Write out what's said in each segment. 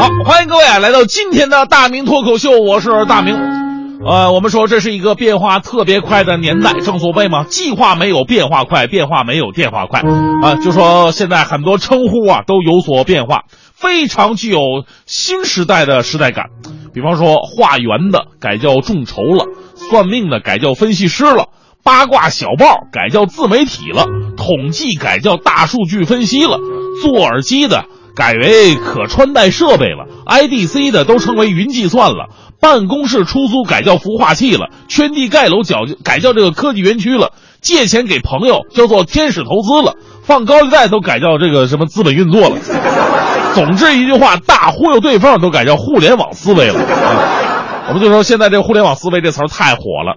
好，欢迎各位啊，来到今天的大明脱口秀，我是大明。呃，我们说这是一个变化特别快的年代，正所谓嘛，计划没有变化快，变化没有电话快啊。就说现在很多称呼啊都有所变化，非常具有新时代的时代感。比方说，画圆的改叫众筹了，算命的改叫分析师了，八卦小报改叫自媒体了，统计改叫大数据分析了，做耳机的。改为可穿戴设备了，IDC 的都称为云计算了，办公室出租改叫孵化器了，圈地盖楼叫改叫这个科技园区了，借钱给朋友叫做天使投资了，放高利贷都改叫这个什么资本运作了。总之一句话，大忽悠对方都改叫互联网思维了。我们就说现在这互联网思维这词儿太火了。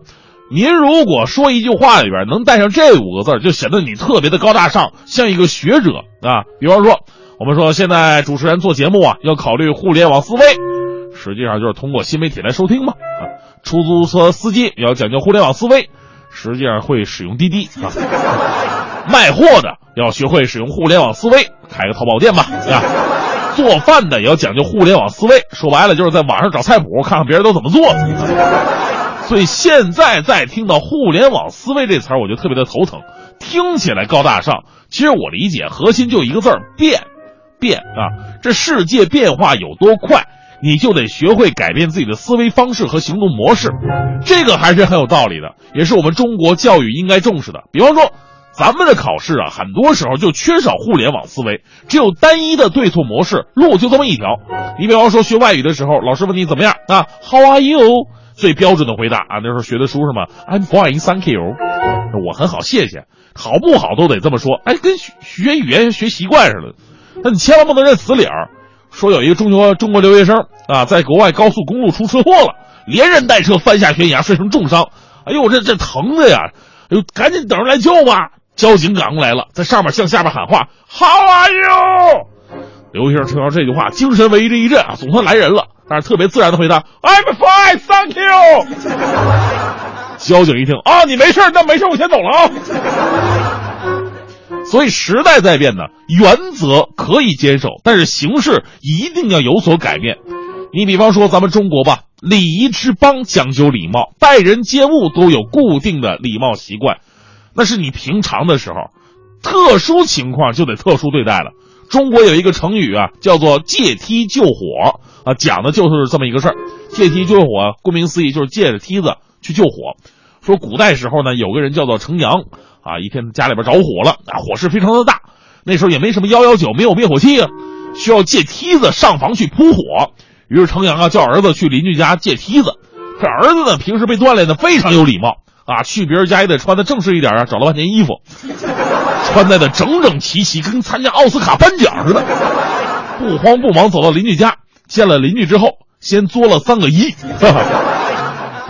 您如果说一句话里边能带上这五个字，就显得你特别的高大上，像一个学者啊。比方说。我们说，现在主持人做节目啊，要考虑互联网思维，实际上就是通过新媒体来收听嘛。啊，出租车司机也要讲究互联网思维，实际上会使用滴滴啊。卖货的要学会使用互联网思维，开个淘宝店吧啊。做饭的也要讲究互联网思维，说白了就是在网上找菜谱，看看别人都怎么做的。所以现在再听到“互联网思维”这词儿，我就特别的头疼，听起来高大上，其实我理解核心就一个字儿——变。变啊！这世界变化有多快，你就得学会改变自己的思维方式和行动模式，这个还是很有道理的，也是我们中国教育应该重视的。比方说，咱们的考试啊，很多时候就缺少互联网思维，只有单一的对错模式，路就这么一条。你比方说学外语的时候，老师问你怎么样啊？How are you？最标准的回答啊，那时候学的书是吗？I'm fine, thank you。我很好，谢谢。好不好都得这么说，哎，跟学语言学习惯似的。那你千万不能认死理儿，说有一个中国中国留学生啊，在国外高速公路出车祸了，连人带车翻下悬崖，摔成重伤。哎呦，这这疼的呀！哎呦，赶紧等人来救吧！交警赶过来了，在上面向下边喊话：“How are you？” 刘先生听到这句话，精神为之一振啊，总算来人了，但是特别自然的回答：“I'm fine, thank you。”交警一听啊，你没事，那没事，我先走了啊。所以时代在变呢，原则可以坚守，但是形式一定要有所改变。你比方说咱们中国吧，礼仪之邦讲究礼貌，待人接物都有固定的礼貌习惯，那是你平常的时候，特殊情况就得特殊对待了。中国有一个成语啊，叫做借梯救火啊，讲的就是这么一个事儿。借梯救火，顾名思义就是借着梯子去救火。说古代时候呢，有个人叫做程阳。啊，一天家里边着火了，啊，火势非常的大，那时候也没什么幺幺九，没有灭火器啊，需要借梯子上房去扑火。于是程阳啊叫儿子去邻居家借梯子，这儿子呢平时被锻炼的非常有礼貌啊，去别人家也得穿的正式一点啊，找了半天衣服，穿戴的整整齐齐，跟参加奥斯卡颁奖似的，不慌不忙走到邻居家，见了邻居之后，先作了三个揖。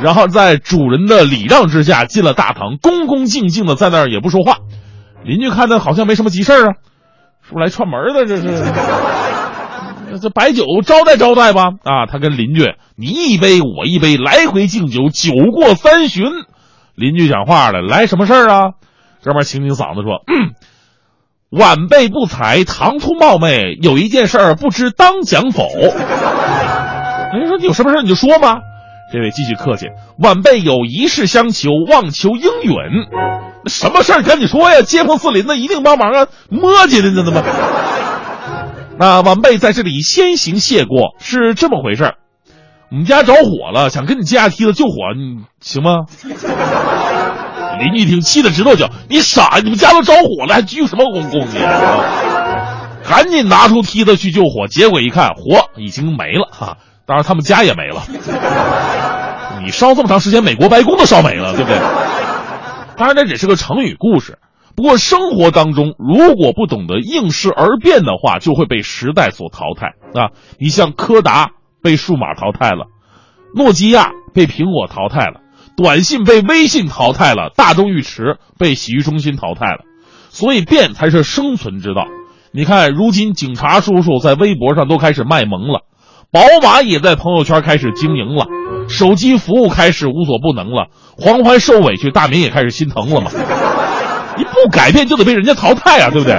然后在主人的礼让之下进了大堂，恭恭敬敬的在那儿也不说话。邻居看他好像没什么急事儿啊，是不是来串门的？这是，这白酒招待招待吧。啊，他跟邻居你一杯我一杯，来回敬酒，酒过三巡。邻居讲话了，来什么事儿啊？这边清清嗓子说：“，晚辈不才，唐突冒昧，有一件事儿不知当讲否？”人 说你有什么事你就说吧。这位继续客气，晚辈有一事相求，望求应允。那什么事儿赶紧说呀？街坊四邻的一定帮忙啊！磨叽的呢，怎么？那晚辈在这里先行谢过。是这么回事我们家着火了，想跟你借下梯子救火，你行吗？邻居一听，气得直跺脚：“你傻！你们家都着火了，还鞠什么躬躬你？”赶紧拿出梯子去救火，结果一看，火已经没了哈。当然，他们家也没了。你烧这么长时间，美国白宫都烧没了，对不对？当然，这只是个成语故事，不过生活当中如果不懂得应势而变的话，就会被时代所淘汰啊！你像柯达被数码淘汰了，诺基亚被苹果淘汰了，短信被微信淘汰了，大众浴池被洗浴中心淘汰了。所以变才是生存之道。你看，如今警察叔叔在微博上都开始卖萌了，宝马也在朋友圈开始经营了，手机服务开始无所不能了，黄欢受委屈，大明也开始心疼了嘛。你不改变就得被人家淘汰啊，对不对？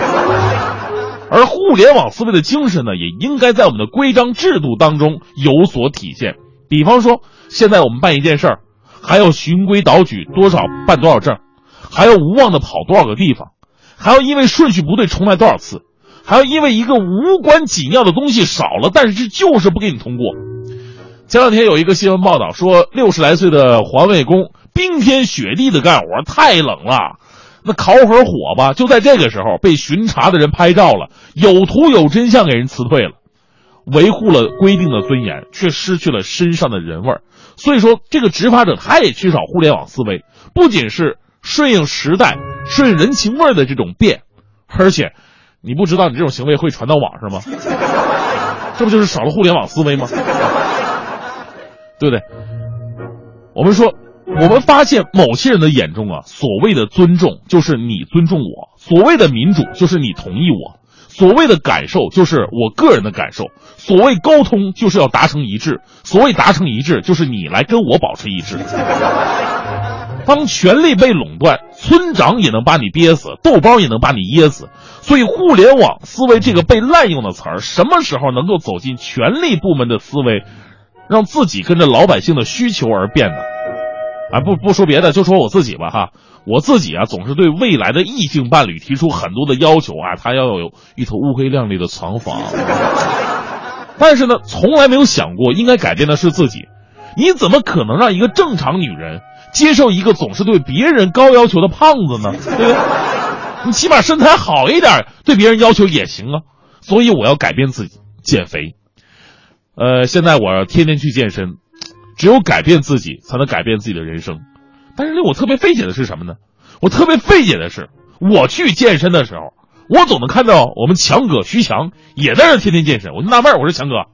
而互联网思维的精神呢，也应该在我们的规章制度当中有所体现。比方说，现在我们办一件事儿，还要循规蹈矩，多少办多少证，还要无望的跑多少个地方，还要因为顺序不对重来多少次，还要因为一个无关紧要的东西少了，但是就是不给你通过。前两天有一个新闻报道说，六十来岁的环卫工冰天雪地的干活，太冷了。那烤会火吧，就在这个时候被巡查的人拍照了，有图有真相给人辞退了，维护了规定的尊严，却失去了身上的人味儿。所以说，这个执法者他也缺少互联网思维，不仅是顺应时代、顺应人情味的这种变，而且，你不知道你这种行为会传到网上吗？这不就是少了互联网思维吗？对不对？我们说。我们发现某些人的眼中啊，所谓的尊重就是你尊重我，所谓的民主就是你同意我，所谓的感受就是我个人的感受，所谓沟通就是要达成一致，所谓达成一致就是你来跟我保持一致。当权力被垄断，村长也能把你憋死，豆包也能把你噎死。所以，互联网思维这个被滥用的词儿，什么时候能够走进权力部门的思维，让自己跟着老百姓的需求而变呢？啊，不不说别的，就说我自己吧哈。我自己啊，总是对未来的异性伴侣提出很多的要求啊，他要有一头乌黑亮丽的长发。但是呢，从来没有想过应该改变的是自己。你怎么可能让一个正常女人接受一个总是对别人高要求的胖子呢？对不对？你起码身材好一点，对别人要求也行啊。所以我要改变自己，减肥。呃，现在我天天去健身。只有改变自己，才能改变自己的人生。但是令我特别费解的是什么呢？我特别费解的是，我去健身的时候，我总能看到我们强哥徐强也在那天天健身。我就纳闷，我说强哥，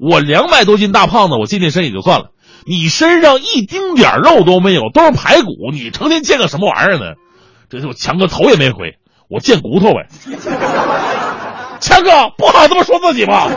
我两百多斤大胖子，我健健身也就算了，你身上一丁点肉都没有，都是排骨，你成天健个什么玩意儿呢？这就强哥头也没回，我健骨头呗。强哥不好这么说自己吧。